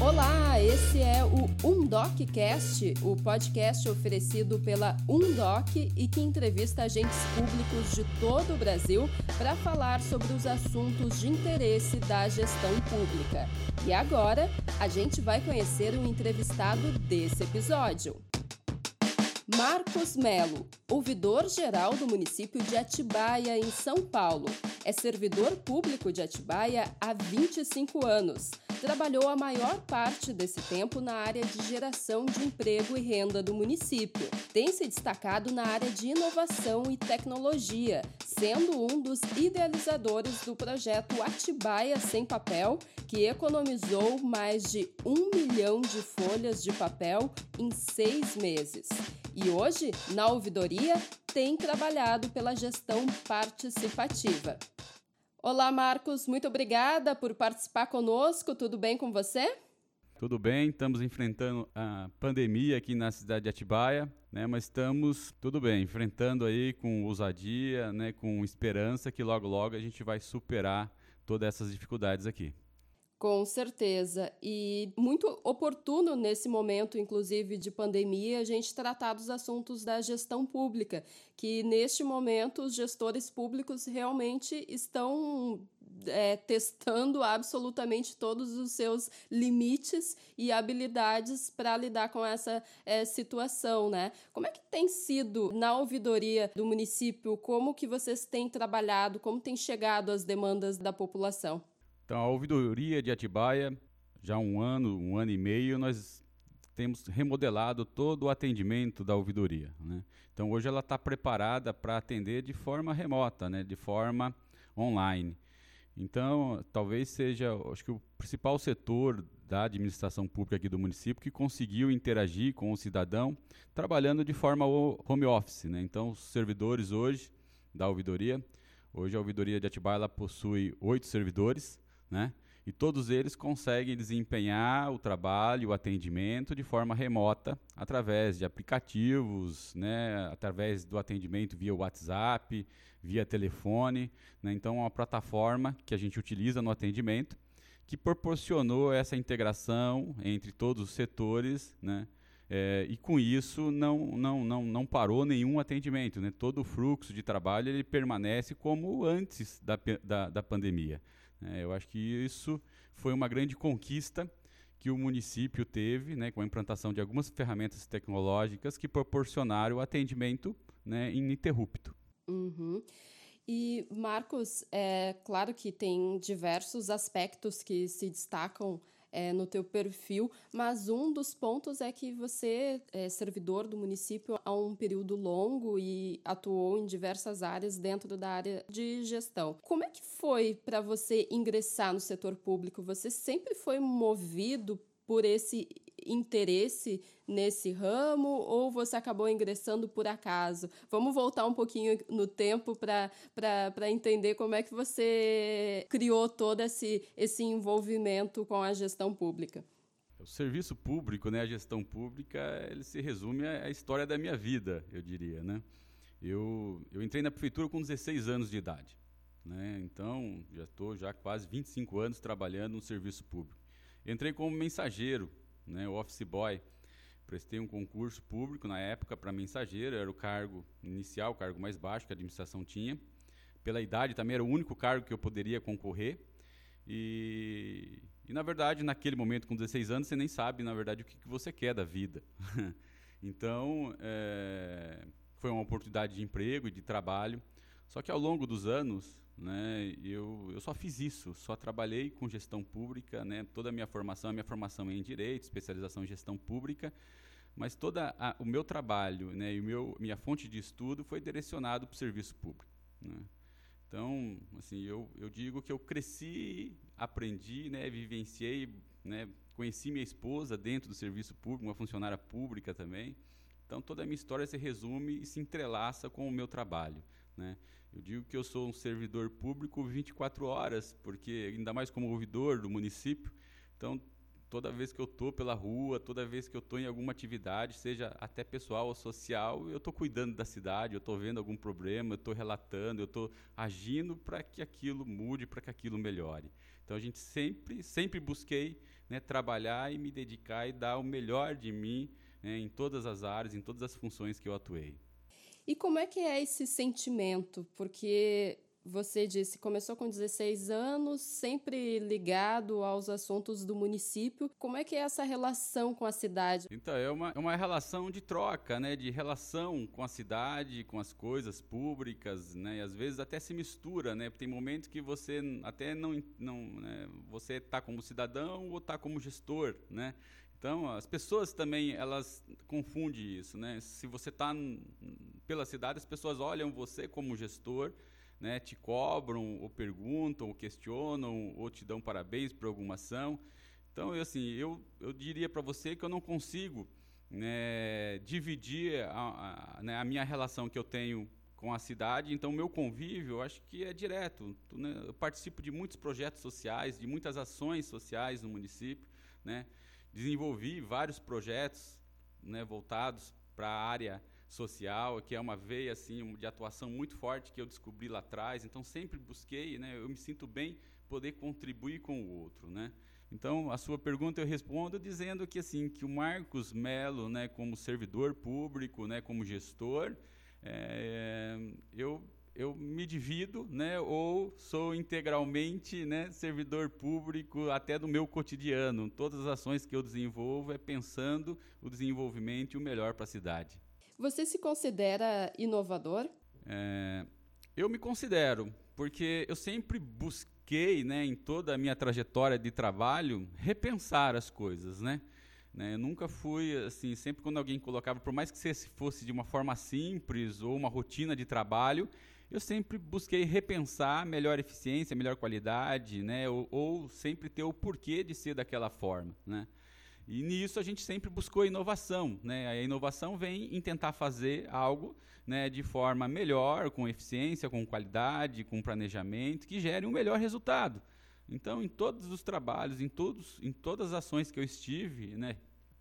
Olá, esse é o UndocCast, o podcast oferecido pela Undoc e que entrevista agentes públicos de todo o Brasil para falar sobre os assuntos de interesse da gestão pública. E agora, a gente vai conhecer o entrevistado desse episódio. Marcos Melo, ouvidor-geral do município de Atibaia, em São Paulo. É servidor público de Atibaia há 25 anos. Trabalhou a maior parte desse tempo na área de geração de emprego e renda do município. Tem se destacado na área de inovação e tecnologia, sendo um dos idealizadores do projeto Atibaia Sem Papel, que economizou mais de um milhão de folhas de papel em seis meses. E hoje, na ouvidoria, tem trabalhado pela gestão participativa. Olá, Marcos, muito obrigada por participar conosco. Tudo bem com você? Tudo bem, estamos enfrentando a pandemia aqui na cidade de Atibaia, né? Mas estamos tudo bem, enfrentando aí com ousadia, né? Com esperança que logo logo a gente vai superar todas essas dificuldades aqui. Com certeza. E muito oportuno nesse momento, inclusive, de pandemia, a gente tratar dos assuntos da gestão pública, que neste momento os gestores públicos realmente estão é, testando absolutamente todos os seus limites e habilidades para lidar com essa é, situação, né? Como é que tem sido na ouvidoria do município? Como que vocês têm trabalhado? Como tem chegado as demandas da população? Então, a ouvidoria de Atibaia, já um ano, um ano e meio, nós temos remodelado todo o atendimento da ouvidoria. Né? Então, hoje ela está preparada para atender de forma remota, né? de forma online. Então, talvez seja, acho que o principal setor da administração pública aqui do município que conseguiu interagir com o cidadão trabalhando de forma home office. Né? Então, os servidores hoje da ouvidoria, hoje a ouvidoria de Atibaia ela possui oito servidores, né? E todos eles conseguem desempenhar o trabalho, o atendimento de forma remota, através de aplicativos, né? através do atendimento via WhatsApp, via telefone. Né? Então, é uma plataforma que a gente utiliza no atendimento que proporcionou essa integração entre todos os setores, né? É, e com isso não, não, não, não parou nenhum atendimento. Né? Todo o fluxo de trabalho ele permanece como antes da, da, da pandemia. É, eu acho que isso foi uma grande conquista que o município teve, né, com a implantação de algumas ferramentas tecnológicas que proporcionaram atendimento né, ininterrupto. Uhum. E, Marcos, é claro que tem diversos aspectos que se destacam é, no teu perfil, mas um dos pontos é que você é servidor do município há um período longo e atuou em diversas áreas dentro da área de gestão. Como é que foi para você ingressar no setor público? Você sempre foi movido por esse interesse nesse ramo ou você acabou ingressando por acaso? Vamos voltar um pouquinho no tempo para entender como é que você criou todo esse, esse envolvimento com a gestão pública. O serviço público, né, a gestão pública, ele se resume à história da minha vida, eu diria, né? Eu, eu entrei na prefeitura com 16 anos de idade, né? Então, já estou já quase 25 anos trabalhando no serviço público. Entrei como mensageiro, né, office boy. Prestei um concurso público na época para mensageiro, era o cargo inicial, o cargo mais baixo que a administração tinha. Pela idade também era o único cargo que eu poderia concorrer. E, e na verdade, naquele momento, com 16 anos, você nem sabe, na verdade, o que, que você quer da vida. então, é, foi uma oportunidade de emprego e de trabalho. Só que ao longo dos anos, né? Eu, eu só fiz isso, só trabalhei com gestão pública, né? Toda a minha formação, a minha formação é em direito, especialização em gestão pública, mas toda a, o meu trabalho, né? E o meu minha fonte de estudo foi direcionado para o serviço público, né? Então, assim, eu, eu digo que eu cresci, aprendi, né? Vivenciei, né? Conheci minha esposa dentro do serviço público, uma funcionária pública também. Então, toda a minha história se resume e se entrelaça com o meu trabalho, né? Eu digo que eu sou um servidor público 24 horas, porque ainda mais como ouvidor do município, então toda vez que eu tô pela rua, toda vez que eu tô em alguma atividade, seja até pessoal ou social, eu tô cuidando da cidade, eu tô vendo algum problema, eu tô relatando, eu tô agindo para que aquilo mude, para que aquilo melhore. Então a gente sempre, sempre busquei né, trabalhar e me dedicar e dar o melhor de mim né, em todas as áreas, em todas as funções que eu atuei. E como é que é esse sentimento? Porque você disse, começou com 16 anos, sempre ligado aos assuntos do município. Como é que é essa relação com a cidade? Então, é uma, é uma relação de troca, né? De relação com a cidade, com as coisas públicas, né? E às vezes até se mistura, né? Tem momentos que você até não... não né? Você está como cidadão ou está como gestor, né? Então, as pessoas também, elas confundem isso, né? Se você está pela cidade, as pessoas olham você como gestor, né, te cobram, ou perguntam, ou questionam, ou te dão parabéns por alguma ação. Então, eu, assim, eu, eu diria para você que eu não consigo né, dividir a, a, né, a, minha relação que eu tenho com a cidade. Então, meu convívio, eu acho que é direto. Né, eu participo de muitos projetos sociais, de muitas ações sociais no município. Né, desenvolvi vários projetos né, voltados para a área social, que é uma veia assim de atuação muito forte que eu descobri lá atrás. Então sempre busquei, né? Eu me sinto bem poder contribuir com o outro, né? Então a sua pergunta eu respondo dizendo que assim que o Marcos Melo, né, como servidor público, né, como gestor, é, eu eu me divido, né, ou sou integralmente, né, servidor público até do meu cotidiano. Todas as ações que eu desenvolvo é pensando o desenvolvimento e o melhor para a cidade. Você se considera inovador? É, eu me considero, porque eu sempre busquei, né, em toda a minha trajetória de trabalho, repensar as coisas, né? né? Eu nunca fui assim, sempre quando alguém colocava, por mais que fosse de uma forma simples ou uma rotina de trabalho, eu sempre busquei repensar melhor eficiência, melhor qualidade, né? Ou, ou sempre ter o porquê de ser daquela forma, né? E nisso a gente sempre buscou inovação. Né? A inovação vem em tentar fazer algo né, de forma melhor, com eficiência, com qualidade, com planejamento, que gere um melhor resultado. Então, em todos os trabalhos, em, todos, em todas as ações que eu estive, né,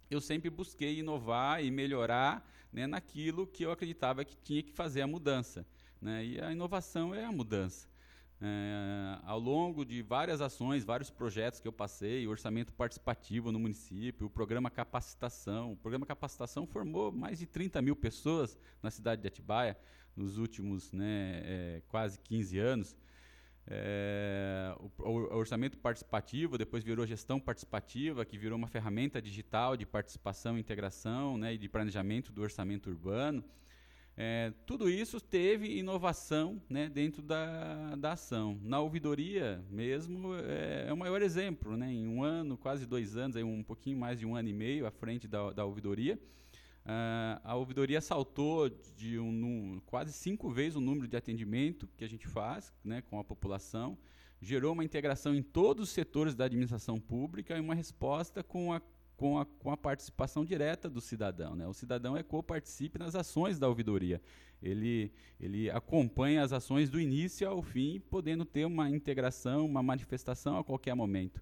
eu sempre busquei inovar e melhorar né, naquilo que eu acreditava que tinha que fazer a mudança. Né? E a inovação é a mudança. É, ao longo de várias ações, vários projetos que eu passei, orçamento participativo no município, o programa capacitação. O programa capacitação formou mais de 30 mil pessoas na cidade de Atibaia nos últimos né, é, quase 15 anos. É, o, o, orçamento participativo depois virou gestão participativa, que virou uma ferramenta digital de participação integração né, e de planejamento do orçamento urbano. É, tudo isso teve inovação né, dentro da, da ação. Na ouvidoria mesmo é, é, o maior exemplo. Né, em um ano, quase dois anos, aí um pouquinho mais de um ano e meio à frente da, da ouvidoria, Uh, a ouvidoria saltou de um, quase cinco vezes o número de atendimento que a gente faz né, com a população, gerou uma integração em todos os setores da administração pública e uma resposta com a com a, com a participação direta do cidadão. Né? O cidadão é co-participe nas ações da ouvidoria. Ele, ele acompanha as ações do início ao fim, podendo ter uma integração, uma manifestação a qualquer momento.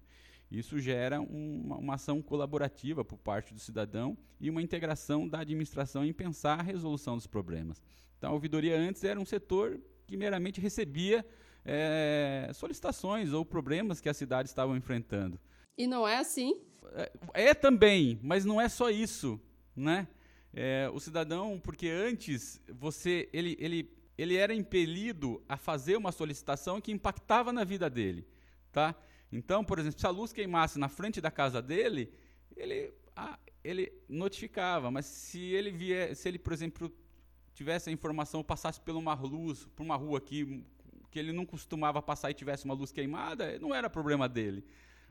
Isso gera uma, uma, ação colaborativa por parte do cidadão e uma integração da administração em pensar a resolução dos problemas. Então, a ouvidoria antes era um setor que meramente recebia é, solicitações ou problemas que a cidade estava enfrentando. E não é assim? É, é também, mas não é só isso, né? É, o cidadão, porque antes você, ele, ele, ele era impelido a fazer uma solicitação que impactava na vida dele, tá? Então, por exemplo, se a luz queimasse na frente da casa dele, ele, ah, ele notificava, mas se ele vier, se ele, por exemplo, tivesse a informação, passasse por uma luz, por uma rua que, que ele não costumava passar e tivesse uma luz queimada, não era problema dele.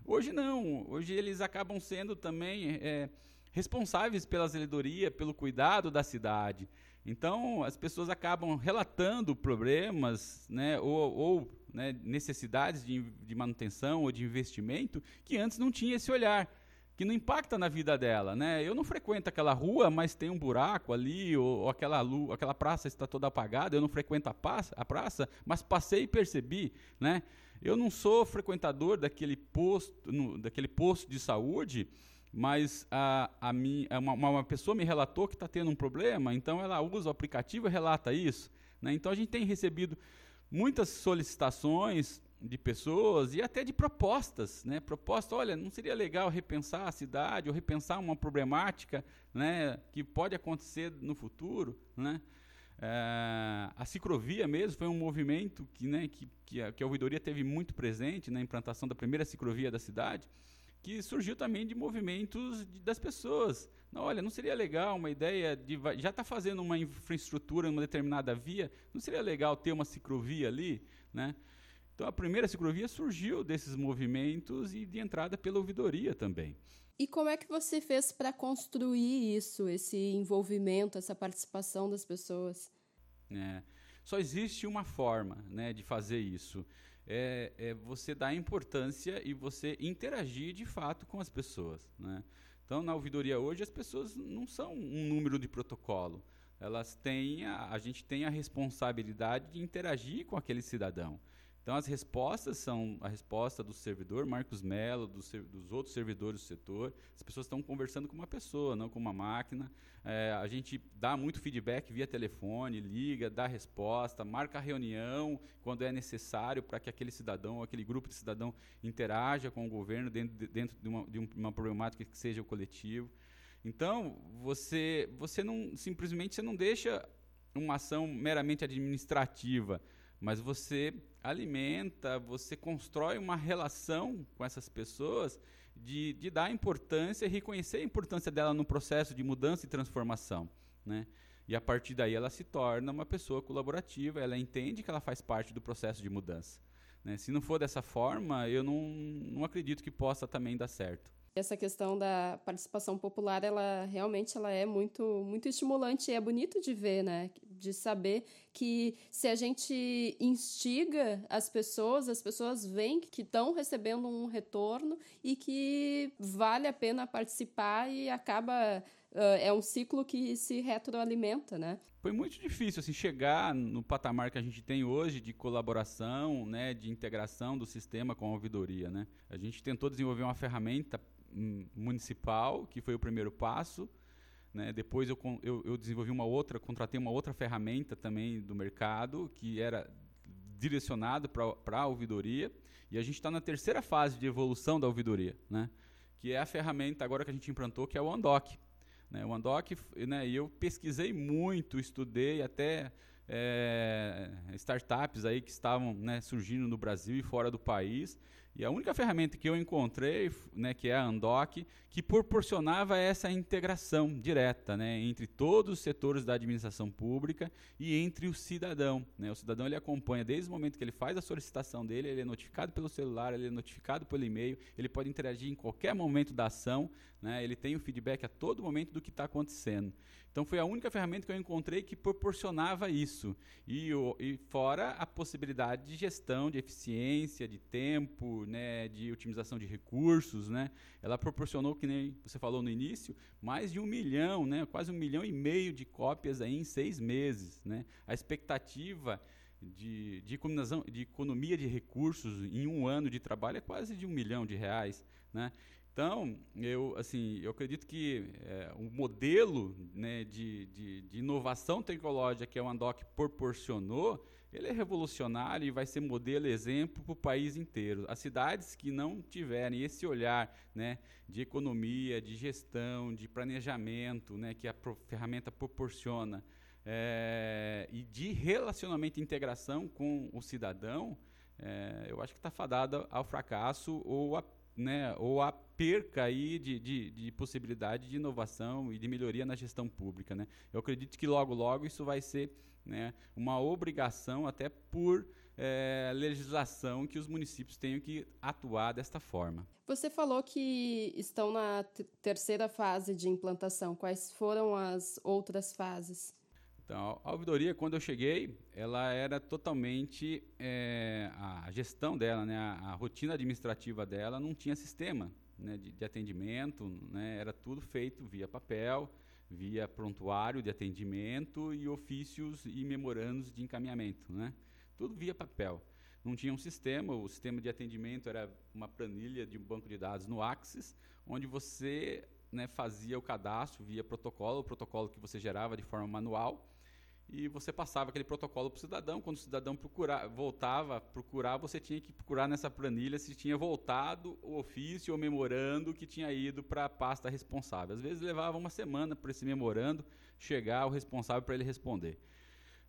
Hoje não. Hoje eles acabam sendo também é, responsáveis pela zeladoria, pelo cuidado da cidade. Então, as pessoas acabam relatando problemas né, ou, ou né, necessidades de, de, manutenção ou de investimento que antes não tinha esse olhar, que não impacta na vida dela. Né? Eu não frequento aquela rua, mas tem um buraco ali, ou, ou aquela, aquela praça está toda apagada, eu não frequento a, praça, a praça mas passei e percebi. Né? Eu não sou frequentador daquele posto, no, daquele posto de saúde, mas a, a minha, uma, uma pessoa me relatou que está tendo um problema, então ela usa o aplicativo e relata isso. Né? Então a gente tem recebido muitas solicitações de pessoas e até de propostas, né? Proposta, olha, não seria legal repensar a cidade ou repensar uma problemática, né, que pode acontecer no futuro, né? É, a ciclovia mesmo foi um movimento que, né, que, que, a, que a ouvidoria teve muito presente na implantação da primeira ciclovia da cidade, que surgiu também de movimentos de, das pessoas. Não, olha, não seria legal uma ideia de já está fazendo uma infraestrutura em uma determinada via, não seria legal ter uma ciclovia ali, né? Então a primeira ciclovia surgiu desses movimentos e de entrada pela ouvidoria também. E como é que você fez para construir isso, esse envolvimento, essa participação das pessoas? É, só existe uma forma né, de fazer isso. É, é, você dar importância e você interagir de fato com as pessoas. Né? Então, na ouvidoria hoje, as pessoas não são um número de protocolo. Elas têm a, a gente tem a responsabilidade de interagir com aquele cidadão. Então, as respostas são a resposta do servidor, Marcos Mello, do dos outros servidores do setor. As pessoas estão conversando com uma pessoa, não com uma máquina. É, a gente dá muito feedback via telefone, liga, dá resposta, marca reunião quando é necessário para que aquele cidadão, aquele grupo de cidadão interaja com o governo dentro de, dentro de, uma, de uma problemática que seja o coletivo. Então, você, você não simplesmente você não deixa uma ação meramente administrativa mas você alimenta, você constrói uma relação com essas pessoas de, de dar importância e reconhecer a importância dela no processo de mudança e transformação. Né? E a partir daí ela se torna uma pessoa colaborativa, ela entende que ela faz parte do processo de mudança. Né? Se não for dessa forma, eu não, não acredito que possa também dar certo. Essa questão da participação popular, ela realmente ela é muito muito estimulante e é bonito de ver, né? De saber que se a gente instiga as pessoas, as pessoas veem que estão recebendo um retorno e que vale a pena participar e acaba é um ciclo que se retroalimenta, né? Foi muito difícil assim chegar no patamar que a gente tem hoje de colaboração, né, de integração do sistema com a ouvidoria, né? A gente tentou desenvolver uma ferramenta municipal, que foi o primeiro passo. Né? Depois eu, eu, eu, desenvolvi uma outra, contratei uma outra ferramenta também do mercado, que era direcionado para a ouvidoria. E a gente está na terceira fase de evolução da ouvidoria, né? que é a ferramenta agora que a gente implantou, que é o Andoc. Né? O Andoc, né, eu pesquisei muito, estudei até é, startups aí que estavam né, surgindo no Brasil e fora do país. E a única ferramenta que eu encontrei, né, que é a Andoc, que proporcionava essa integração direta né, entre todos os setores da administração pública e entre o cidadão. Né? O cidadão ele acompanha desde o momento que ele faz a solicitação dele, ele é notificado pelo celular, ele é notificado pelo e-mail, ele pode interagir em qualquer momento da ação, né? ele tem o feedback a todo momento do que está acontecendo. Então foi a única ferramenta que eu encontrei que proporcionava isso. E, e fora a possibilidade de gestão, de eficiência, de tempo, né, de otimização de recursos. Né? Ela proporcionou, que nem você falou no início, mais de um milhão, né, quase um milhão e meio de cópias aí em seis meses. Né? A expectativa de, de, de economia de recursos em um ano de trabalho é quase de um milhão de reais. Né? Então, eu, assim, eu acredito que é, o modelo né, de, de, de, inovação tecnológica que a Andoc proporcionou, ele é revolucionário e vai ser modelo exemplo para o país inteiro. As cidades que não tiverem esse olhar né, de economia, de gestão, de planejamento, né, que a ferramenta proporciona, é, e de relacionamento e integração com o cidadão, é, eu acho que está fadada ao fracasso ou a né, ou a perca aí de, de, de, possibilidade de inovação e de melhoria na gestão pública. Né? Eu acredito que logo, logo isso vai ser né, uma obrigação, até por é, legislação, que os municípios tenham que atuar desta forma. Você falou que estão na terceira fase de implantação. Quais foram as outras fases? Então, a ouvidoria, quando eu cheguei, ela era totalmente é, a gestão dela, né, a, a, rotina administrativa dela não tinha sistema né, de, de, atendimento, né, era tudo feito via papel, via prontuário de atendimento e ofícios e memorandos de encaminhamento, né, tudo via papel. não tinha um sistema, o sistema de atendimento era uma planilha de um banco de dados no Axis, onde você né, fazia o cadastro via protocolo, o protocolo que você gerava de forma manual, e você passava aquele protocolo para o cidadão. Quando o cidadão procurar, voltava a procurar, você tinha que procurar nessa planilha se tinha voltado o ofício ou memorando que tinha ido para a pasta responsável. Às vezes levava uma semana para esse memorando chegar ao responsável para ele responder.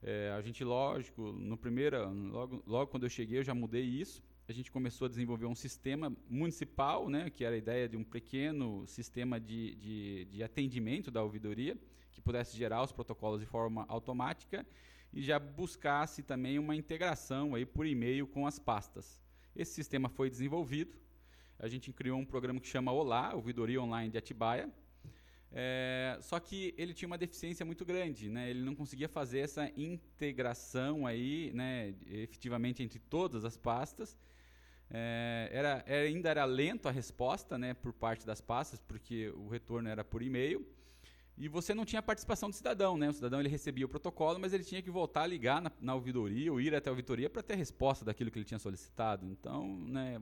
É, a gente, lógico, no primeiro, logo, logo quando eu cheguei, eu já mudei isso. A gente começou a desenvolver um sistema municipal, né, que era a ideia de um pequeno sistema de, de, de atendimento da ouvidoria, que pudesse gerar os protocolos de forma automática e já buscasse também uma integração aí por e-mail com as pastas. Esse sistema foi desenvolvido. A gente criou um programa que chama Olá, Ouvidoria Online de Atibaia, é, só que ele tinha uma deficiência muito grande, né? Ele não conseguia fazer essa integração aí, né, efetivamente entre todas as pastas. É, era, era, ainda era lento a resposta, né, por parte das pastas, porque o retorno era por e-mail. E você não tinha participação do cidadão, né? O cidadão ele recebia o protocolo, mas ele tinha que voltar a ligar na, na ouvidoria ou ir até a ouvidoria para ter a resposta daquilo que ele tinha solicitado. Então, né,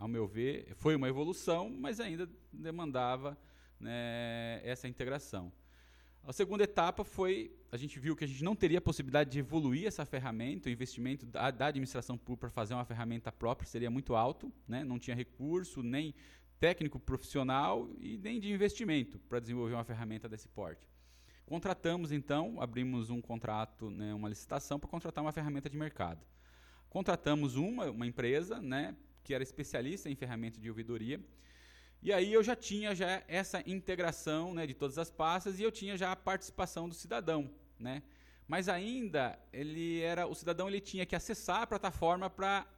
ao meu ver, foi uma evolução, mas ainda demandava né, essa integração. A segunda etapa foi, a gente viu que a gente não teria a possibilidade de evoluir essa ferramenta, o investimento da, da administração pública para fazer uma ferramenta própria seria muito alto, né? não tinha recurso, nem técnico profissional e nem de investimento para desenvolver uma ferramenta desse porte. Contratamos então, abrimos um contrato, né, uma licitação para contratar uma ferramenta de mercado. Contratamos uma, uma empresa né, que era especialista em ferramenta de ouvidoria, e aí eu já tinha já essa integração né, de todas as pastas e eu tinha já a participação do cidadão, né? Mas ainda ele era o cidadão ele tinha que acessar a plataforma para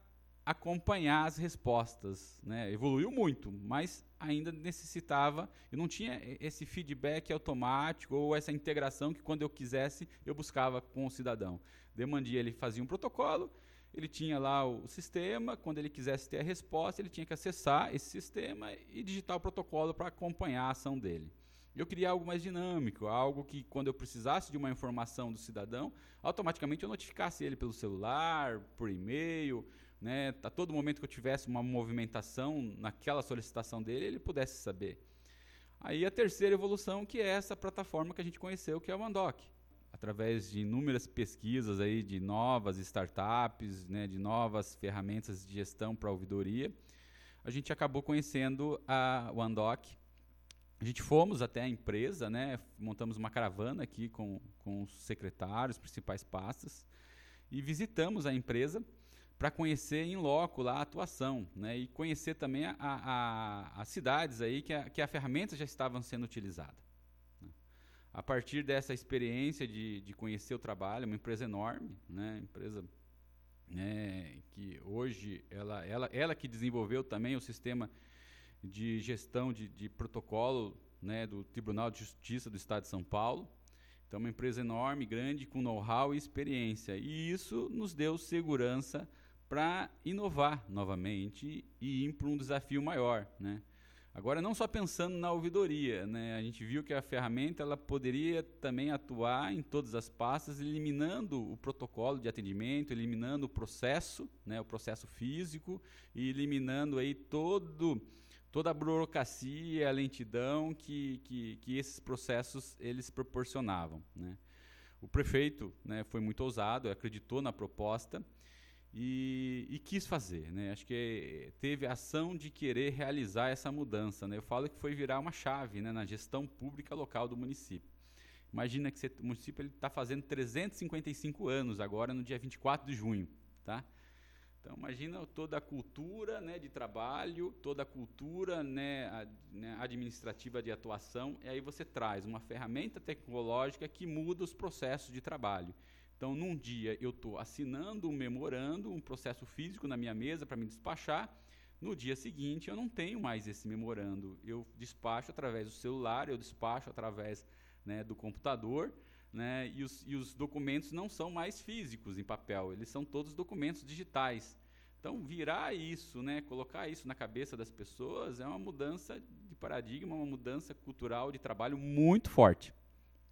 acompanhar as respostas, né? Evoluiu muito, mas ainda necessitava, eu não tinha esse feedback automático ou essa integração que quando eu quisesse eu buscava com o cidadão. Demandia ele fazia um protocolo, ele tinha lá o sistema, quando ele quisesse ter a resposta, ele tinha que acessar esse sistema e digitar o protocolo para acompanhar a ação dele. Eu queria algo mais dinâmico, algo que quando eu precisasse de uma informação do cidadão, automaticamente eu notificasse ele pelo celular, por e-mail, né, a todo momento que eu tivesse uma movimentação naquela solicitação dele, ele pudesse saber. Aí a terceira evolução, que é essa plataforma que a gente conheceu, que é o Mandoc através de inúmeras pesquisas aí de novas startups, né, de novas ferramentas de gestão para ouvidoria, a gente acabou conhecendo a OneDoc. A gente fomos até a empresa, né, montamos uma caravana aqui com, com os secretários, principais pastas, e visitamos a empresa para conhecer em loco lá a atuação, né, e conhecer também a, a, as cidades aí que a, que a ferramenta já estava sendo utilizada. A partir dessa experiência de, de conhecer o trabalho, uma empresa enorme, né, empresa né, que hoje ela, ela, ela que desenvolveu também o sistema de gestão de, de protocolo né, do Tribunal de Justiça do Estado de São Paulo. Então, uma empresa enorme, grande, com know-how e experiência. E isso nos deu segurança para inovar novamente e ir para um desafio maior. Né? Agora, não só pensando na ouvidoria, né? a gente viu que a ferramenta ela poderia também atuar em todas as pastas, eliminando o protocolo de atendimento, eliminando o processo, né? o processo físico, e eliminando aí todo, toda a burocracia, a lentidão que, que, que esses processos eles proporcionavam. Né? O prefeito né, foi muito ousado, acreditou na proposta, e, e, quis fazer, né? Acho que teve ação de querer realizar essa mudança, né? Eu falo que foi virar uma chave, né, na gestão pública local do município. Imagina que o município está fazendo 355 anos agora no dia 24 de junho, tá? Então imagina toda a cultura, né, de trabalho, toda a cultura, né, a, né, administrativa de atuação, e aí você traz uma ferramenta tecnológica que muda os processos de trabalho. Então, num dia eu estou assinando um memorando, um processo físico na minha mesa para me despachar. No dia seguinte, eu não tenho mais esse memorando. Eu despacho através do celular, eu despacho através né, do computador, né, e, os, e os documentos não são mais físicos em papel, eles são todos documentos digitais. Então, virar isso, né, colocar isso na cabeça das pessoas é uma mudança de paradigma, uma mudança cultural de trabalho muito forte.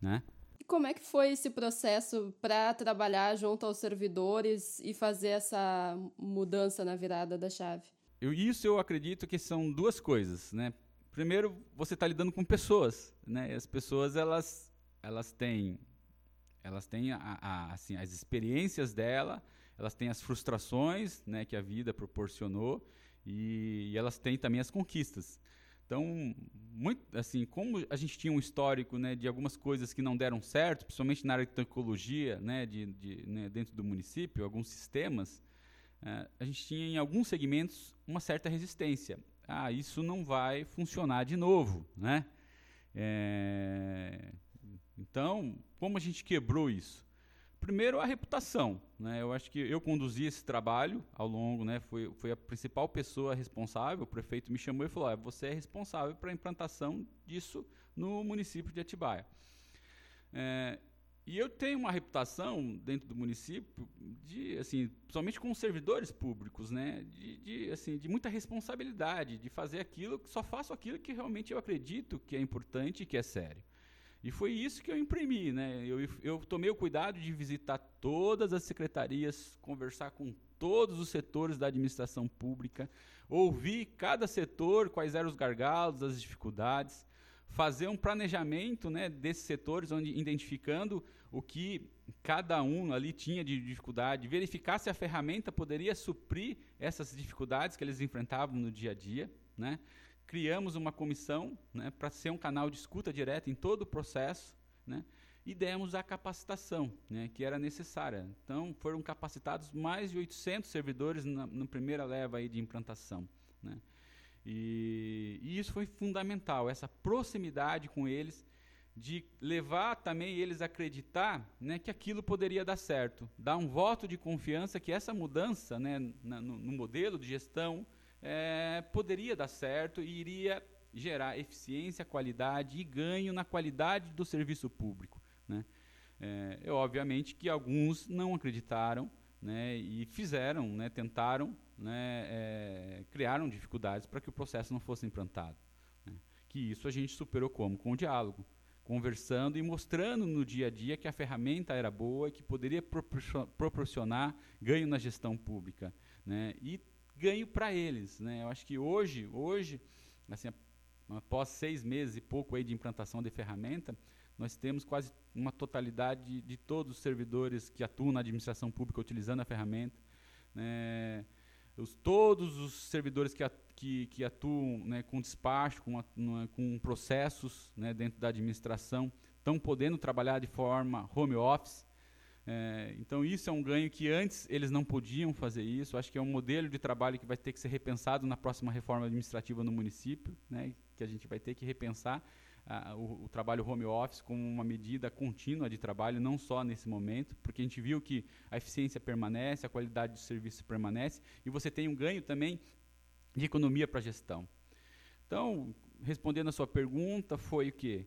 Né? Como é que foi esse processo para trabalhar junto aos servidores e fazer essa mudança na virada da chave? Eu, isso eu acredito que são duas coisas, né? Primeiro, você está lidando com pessoas, né? E as pessoas elas elas têm elas têm a, a, assim as experiências dela, elas têm as frustrações, né, que a vida proporcionou e, e elas têm também as conquistas. Então, muito, assim, como a gente tinha um histórico né, de algumas coisas que não deram certo, principalmente na área de tecnologia, né, de, de né, dentro do município, alguns sistemas, uh, a gente tinha em alguns segmentos uma certa resistência. Ah, isso não vai funcionar de novo, né? É, então, como a gente quebrou isso? Primeiro, a reputação. Né? Eu acho que eu conduzi esse trabalho ao longo, né? foi, foi a principal pessoa responsável. O prefeito me chamou e falou: ah, você é responsável para a implantação disso no município de Atibaia. É, e eu tenho uma reputação dentro do município de, assim, somente com servidores públicos, né, de, de, assim, de muita responsabilidade, de fazer aquilo, só faço aquilo que realmente eu acredito que é importante e que é sério. E foi isso que eu imprimi, né? Eu, eu tomei o cuidado de visitar todas as secretarias, conversar com todos os setores da administração pública, ouvir cada setor, quais eram os gargalos, as dificuldades, fazer um planejamento né, desses setores, onde identificando o que cada um ali tinha de dificuldade, verificar se a ferramenta poderia suprir essas dificuldades que eles enfrentavam no dia a dia, né? Criamos uma comissão né, para ser um canal de escuta direta em todo o processo, né, e demos a capacitação né, que era necessária. Então, foram capacitados mais de 800 servidores na, na primeira leva aí de implantação. Né. E, e, isso foi fundamental, essa proximidade com eles, de levar também eles a acreditar né, que aquilo poderia dar certo, dar um voto de confiança que essa mudança né, na, no, no modelo de gestão, é, poderia dar certo e iria gerar eficiência, qualidade e ganho na qualidade do serviço público. Né? É, é, obviamente que alguns não acreditaram né, e fizeram, né, tentaram, né, é, criaram dificuldades para que o processo não fosse implantado. Né? Que isso a gente superou como? Com o diálogo, conversando e mostrando no dia a dia que a ferramenta era boa e que poderia proporcionar ganho na gestão pública. Né? E ganho para eles. Né? Eu acho que hoje, hoje, assim, após seis meses e pouco aí de implantação de ferramenta, nós temos quase uma totalidade de, de todos os servidores que atuam na administração pública utilizando a ferramenta. Né? Os, todos os servidores que, que, que atuam né, com despacho, com, com processos né, dentro da administração, estão podendo trabalhar de forma home office. É, então isso é um ganho que antes eles não podiam fazer isso. Acho que é um modelo de trabalho que vai ter que ser repensado na próxima reforma administrativa no município, né, que a gente vai ter que repensar o, o, trabalho home office como uma medida contínua de trabalho, não só nesse momento, porque a gente viu que a eficiência permanece, a qualidade do serviço permanece, e você tem um ganho também de economia para a gestão. Então, respondendo a sua pergunta, foi o que?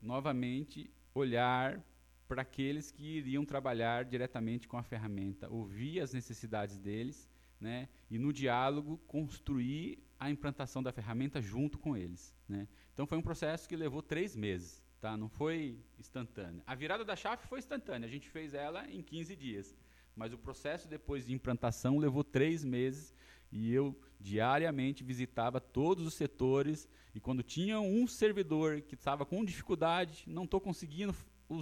Novamente, olhar para aqueles que iriam trabalhar diretamente com a ferramenta, ouvir as necessidades deles, né, e no diálogo construir a implantação da ferramenta junto com eles. Né. Então foi um processo que levou três meses, tá? não foi instantâneo. A virada da chave foi instantânea, a gente fez ela em 15 dias, mas o processo depois de implantação levou três meses e eu diariamente visitava todos os setores e quando tinha um servidor que estava com dificuldade, não estou conseguindo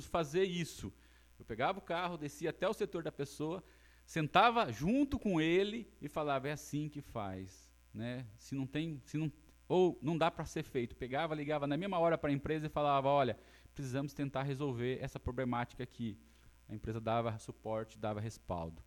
fazer isso. Eu pegava o carro, descia até o setor da pessoa, sentava junto com ele e falava: é assim que faz, né? Se não tem, se não ou não dá para ser feito. Pegava, ligava na mesma hora para a empresa e falava: olha, precisamos tentar resolver essa problemática aqui. A empresa dava suporte, dava respaldo.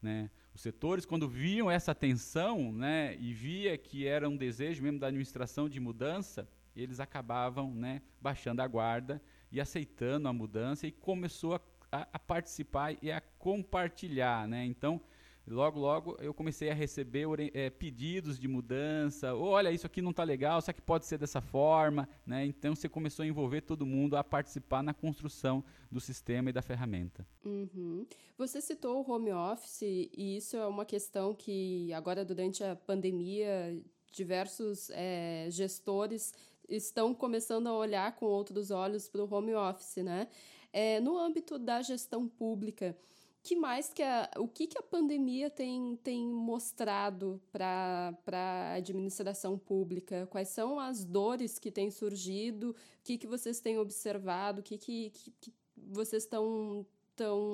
Né? Os setores, quando viam essa tensão né, e via que era um desejo mesmo da administração de mudança, eles acabavam né, baixando a guarda e aceitando a mudança e começou a, a, a participar e a compartilhar, né? Então, logo, logo eu comecei a receber é, pedidos de mudança. Oh, olha, isso aqui não está legal, só que pode ser dessa forma. Né? Então você começou a envolver todo mundo a participar na construção do sistema e da ferramenta. Uhum. Você citou o home office, e isso é uma questão que agora, durante a pandemia, diversos é, gestores estão começando a olhar com outros olhos para o home office, né? É, no âmbito da gestão pública, que mais que a, o que, que a pandemia tem, tem mostrado para a administração pública? Quais são as dores que têm surgido? O que, que vocês têm observado? O que, que, que, que vocês estão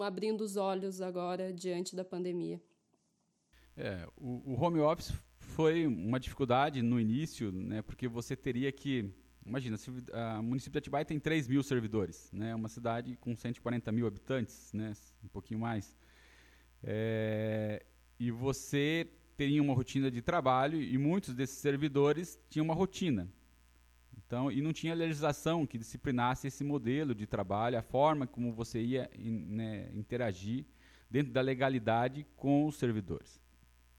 abrindo os olhos agora diante da pandemia? É, o, o home office foi uma dificuldade no início, né, porque você teria que Imagina, o município de Atibaia tem 3 mil servidores, né? uma cidade com 140 mil habitantes, né? um pouquinho mais. É, e você teria uma rotina de trabalho e muitos desses servidores tinham uma rotina. Então, e não tinha legislação que disciplinasse esse modelo de trabalho, a forma como você ia né, interagir dentro da legalidade com os servidores.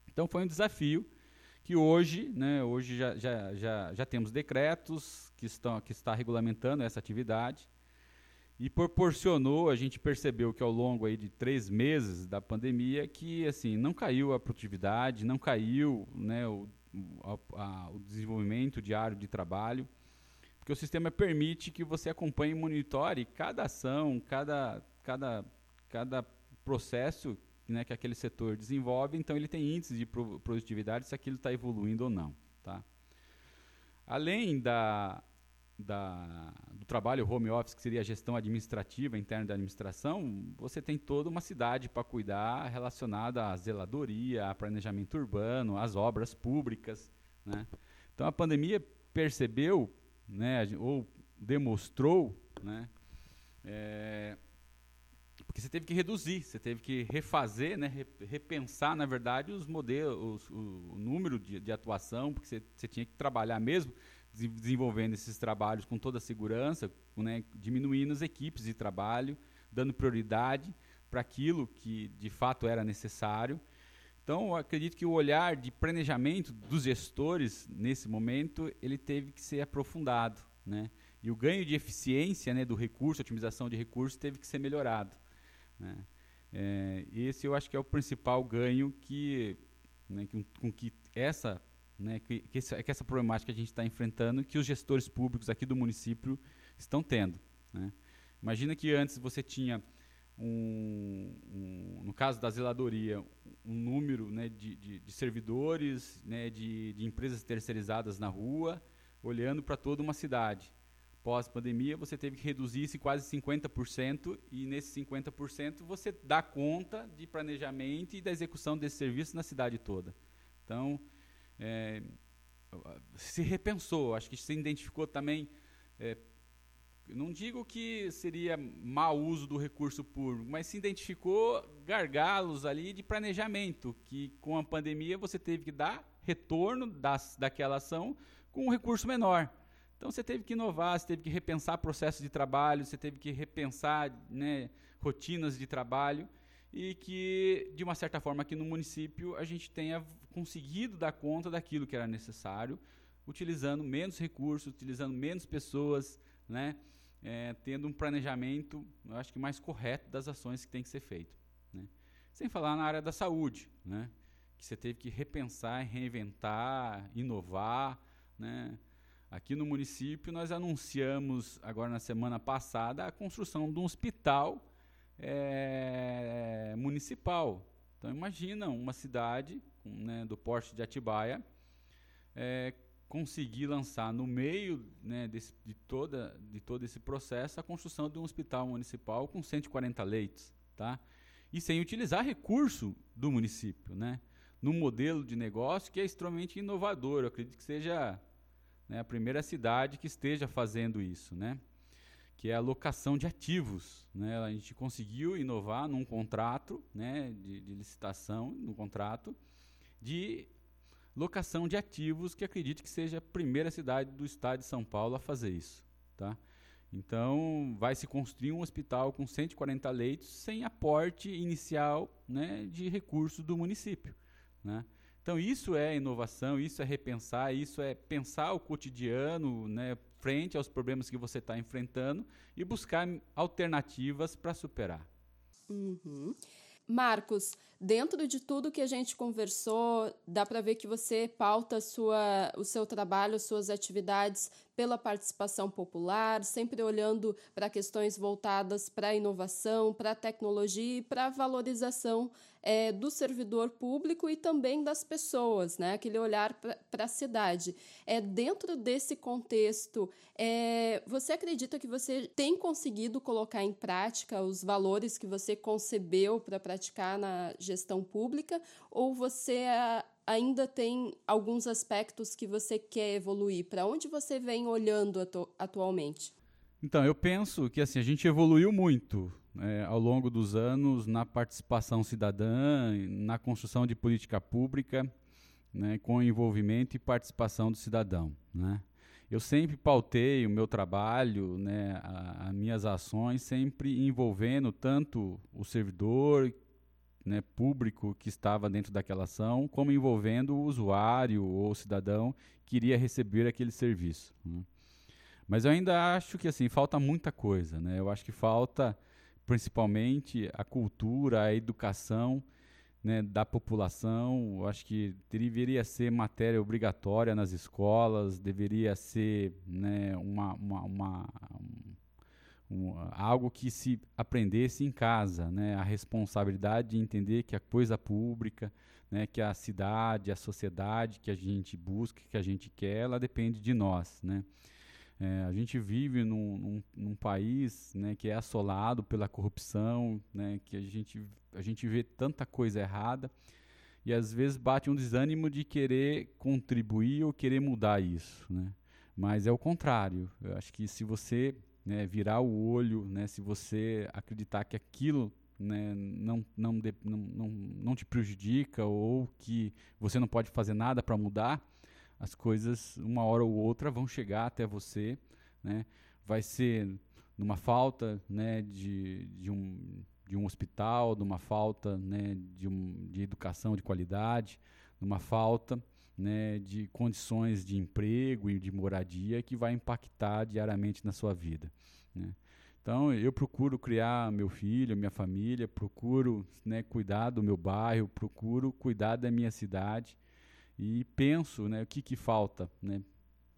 Então, foi um desafio que hoje, né, hoje já, já, já, já temos decretos, que, estão, que está regulamentando essa atividade. E proporcionou, a gente percebeu que ao longo aí de três meses da pandemia, que assim não caiu a produtividade, não caiu né, o, a, a, o desenvolvimento diário de trabalho, porque o sistema permite que você acompanhe e monitore cada ação, cada, cada, cada processo né, que aquele setor desenvolve, então ele tem índices de produtividade se aquilo está evoluindo ou não. Tá? Além da, da, do trabalho home office, que seria a gestão administrativa interna da administração, você tem toda uma cidade para cuidar relacionada à zeladoria, a planejamento urbano, às obras públicas. Né? Então a pandemia percebeu, né, ou demonstrou, né, é, porque você teve que reduzir, você teve que refazer, né, repensar, na verdade, os modelos, o, o número de, de, atuação, porque você, você, tinha que trabalhar mesmo desenvolvendo esses trabalhos com toda a segurança, né, diminuindo as equipes de trabalho, dando prioridade para aquilo que de fato era necessário. Então, eu acredito que o olhar de planejamento dos gestores nesse momento ele teve que ser aprofundado, né? E o ganho de eficiência, né, do recurso, otimização de recursos, teve que ser melhorado. Né? É, esse eu acho que é o principal ganho que, né, com, com que essa né, que, que, essa, que essa problemática que a gente está enfrentando, que os gestores públicos aqui do município estão tendo. Né. Imagina que antes você tinha, um, um, no caso da zeladoria, um número né, de, de, de, servidores, né, de, de empresas terceirizadas na rua, olhando para toda uma cidade pós-pandemia, você teve que reduzir isso quase 50%, e nesse 50% você dá conta de planejamento e da execução desse serviço na cidade toda. Então, é, se repensou, acho que se identificou também. É, não digo que seria mau uso do recurso público, mas se identificou gargalos ali de planejamento, que com a pandemia você teve que dar retorno das, daquela ação com um recurso menor. Então você teve que inovar, você teve que repensar processos de trabalho, você teve que repensar né, rotinas de trabalho e que, de uma certa forma, aqui no município a gente tenha conseguido dar conta daquilo que era necessário, utilizando menos recursos, utilizando menos pessoas, né, é, tendo um planejamento, eu acho que mais correto das ações que tem que ser feito. Né. Sem falar na área da saúde, né, que você teve que repensar, reinventar, inovar, né, Aqui no município, nós anunciamos, agora na semana passada, a construção de um hospital é, municipal. Então, imagina uma cidade né, do porte de Atibaia é, conseguir lançar no meio né, desse, de, toda, de todo esse processo a construção de um hospital municipal com 140 leitos. Tá? E sem utilizar recurso do município. Né? Num modelo de negócio que é extremamente inovador. Eu acredito que seja né, a primeira cidade que esteja fazendo isso, né? que é a locação de ativos. Né? A gente conseguiu inovar num contrato né, de, de licitação, no contrato, de locação de ativos, que acredito que seja a primeira cidade do estado de São Paulo a fazer isso. Tá? Então, vai se construir um hospital com 140 leitos sem aporte inicial né, de recursos do município. Né? Então, isso é inovação, isso é repensar, isso é pensar o cotidiano né, frente aos problemas que você está enfrentando e buscar alternativas para superar. Uhum. Marcos, Dentro de tudo que a gente conversou, dá para ver que você pauta sua, o seu trabalho, suas atividades pela participação popular, sempre olhando para questões voltadas para a inovação, para a tecnologia e para a valorização é, do servidor público e também das pessoas, né? aquele olhar para a cidade. É, dentro desse contexto, é, você acredita que você tem conseguido colocar em prática os valores que você concebeu para praticar na gestão pública ou você ainda tem alguns aspectos que você quer evoluir? Para onde você vem olhando atu atualmente? Então, eu penso que assim, a gente evoluiu muito né, ao longo dos anos na participação cidadã, na construção de política pública, né, com envolvimento e participação do cidadão. Né? Eu sempre pautei o meu trabalho, né, as minhas ações, sempre envolvendo tanto o servidor né, público que estava dentro daquela ação, como envolvendo o usuário ou o cidadão que iria receber aquele serviço. Né. Mas eu ainda acho que assim falta muita coisa, né? Eu acho que falta principalmente a cultura, a educação né, da população. Eu acho que deveria ser matéria obrigatória nas escolas, deveria ser né, uma, uma, uma um, algo que se aprendesse em casa, né? A responsabilidade de entender que a coisa pública, né? Que a cidade, a sociedade que a gente busca, que a gente quer, ela depende de nós, né? É, a gente vive num, num, num, país né, que é assolado pela corrupção, né, que a gente, a gente vê tanta coisa errada e às vezes bate um desânimo de querer contribuir ou querer mudar isso. Né? Mas é o contrário. Eu acho que se você né, virar o olho, né, se você acreditar que aquilo né, não, não, de, não, não, não te prejudica ou que você não pode fazer nada para mudar, as coisas, uma hora ou outra, vão chegar até você. Né, vai ser numa falta né, de, de, um, de um hospital, numa falta né, de, um, de educação de qualidade, numa falta né, de condições de emprego e de moradia que vai impactar diariamente na sua vida. Né? Então, eu procuro criar meu filho, minha família, procuro né, cuidar do meu bairro, procuro cuidar da minha cidade e penso né, o que, que falta. Né?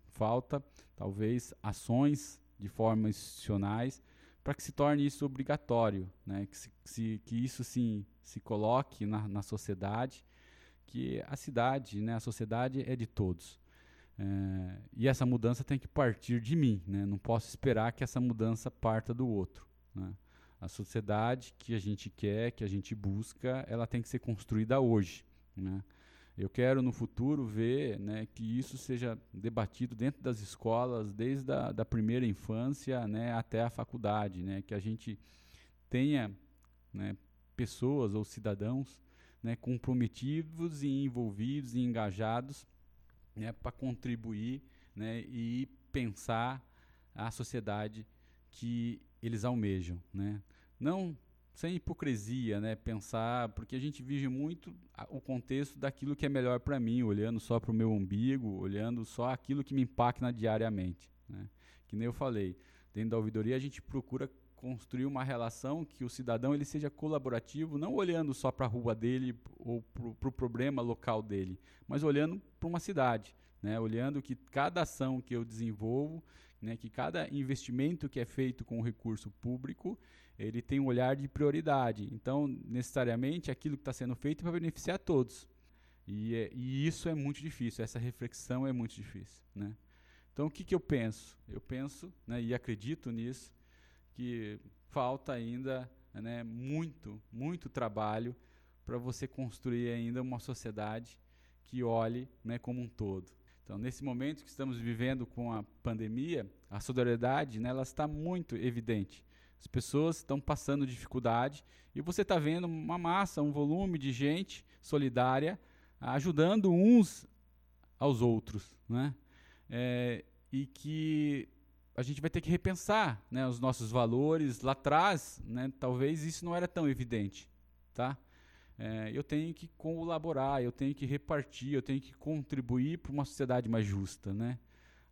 Falta, talvez, ações de forma institucionais para que se torne isso obrigatório, né? que, se, que isso sim se coloque na, na sociedade que a cidade, né, a sociedade é de todos. É, e essa mudança tem que partir de mim, né? não posso esperar que essa mudança parta do outro. Né? A sociedade que a gente quer, que a gente busca, ela tem que ser construída hoje. Né? Eu quero no futuro ver né, que isso seja debatido dentro das escolas, desde a da primeira infância né, até a faculdade, né, que a gente tenha né, pessoas ou cidadãos né, comprometidos e envolvidos e engajados né, para contribuir né, e pensar a sociedade que eles almejam. Né? Não sem hipocrisia, né? Pensar, porque a gente vive muito o contexto daquilo que é melhor para mim, olhando só para o meu umbigo, olhando só aquilo que me impacta diariamente, né? Que nem eu falei, dentro da ouvidoria a gente procura construir uma relação que o cidadão ele seja colaborativo, não olhando só para a rua dele ou para o pro problema local dele, mas olhando para uma cidade, né? olhando que cada ação que eu desenvolvo, né? que cada investimento que é feito com o recurso público, ele tem um olhar de prioridade. Então, necessariamente, aquilo que está sendo feito vai beneficiar todos. E, é, e, isso é muito difícil, essa reflexão é muito difícil. Né? Então, o que, que eu penso? Eu penso né, e acredito nisso, que falta ainda né, muito, muito trabalho para você construir ainda uma sociedade que olhe né, como um todo. Então, nesse momento que estamos vivendo com a pandemia, a solidariedade né, ela está muito evidente. As pessoas estão passando dificuldade e você está vendo uma massa, um volume de gente solidária ajudando uns aos outros, né? É, e que a gente vai ter que repensar né, os nossos valores. Lá atrás, né, talvez isso não era tão evidente. Tá? É, eu tenho que colaborar, eu tenho que repartir, eu tenho que contribuir para uma sociedade mais justa. Né?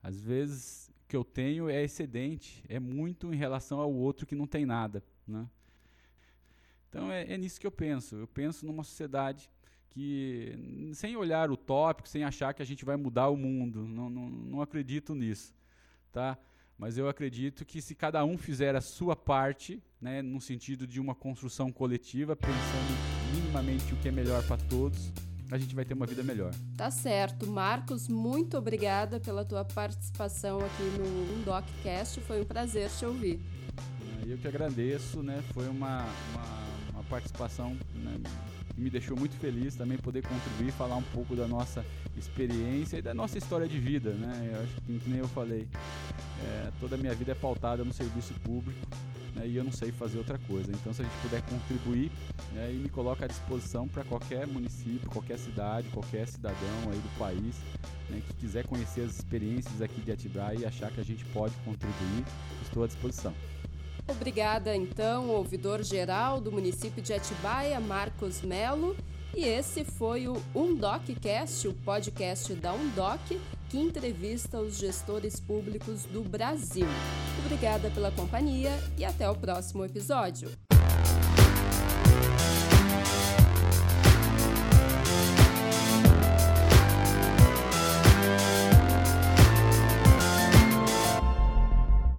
Às vezes, o que eu tenho é excedente, é muito em relação ao outro que não tem nada. Né? Então é, é nisso que eu penso. Eu penso numa sociedade que, sem olhar o tópico, sem achar que a gente vai mudar o mundo, não, não, não acredito nisso. Tá? Mas eu acredito que se cada um fizer a sua parte, né, no sentido de uma construção coletiva, pensando minimamente o que é melhor para todos, a gente vai ter uma vida melhor. Tá certo. Marcos, muito obrigada pela tua participação aqui no Undocast. Foi um prazer te ouvir. Eu que agradeço, né? Foi uma, uma, uma participação né, me deixou muito feliz também poder contribuir, falar um pouco da nossa experiência e da nossa história de vida, né? Eu acho que, nem eu falei, é, toda a minha vida é pautada no serviço público né, e eu não sei fazer outra coisa. Então, se a gente puder contribuir né, e me coloca à disposição para qualquer município, qualquer cidade, qualquer cidadão aí do país né, que quiser conhecer as experiências aqui de Atibaia e achar que a gente pode contribuir, estou à disposição. Obrigada, então, ouvidor geral do município de Atibaia, Marcos Melo. E esse foi o UndocCast, o podcast da Undoc, que entrevista os gestores públicos do Brasil. Obrigada pela companhia e até o próximo episódio.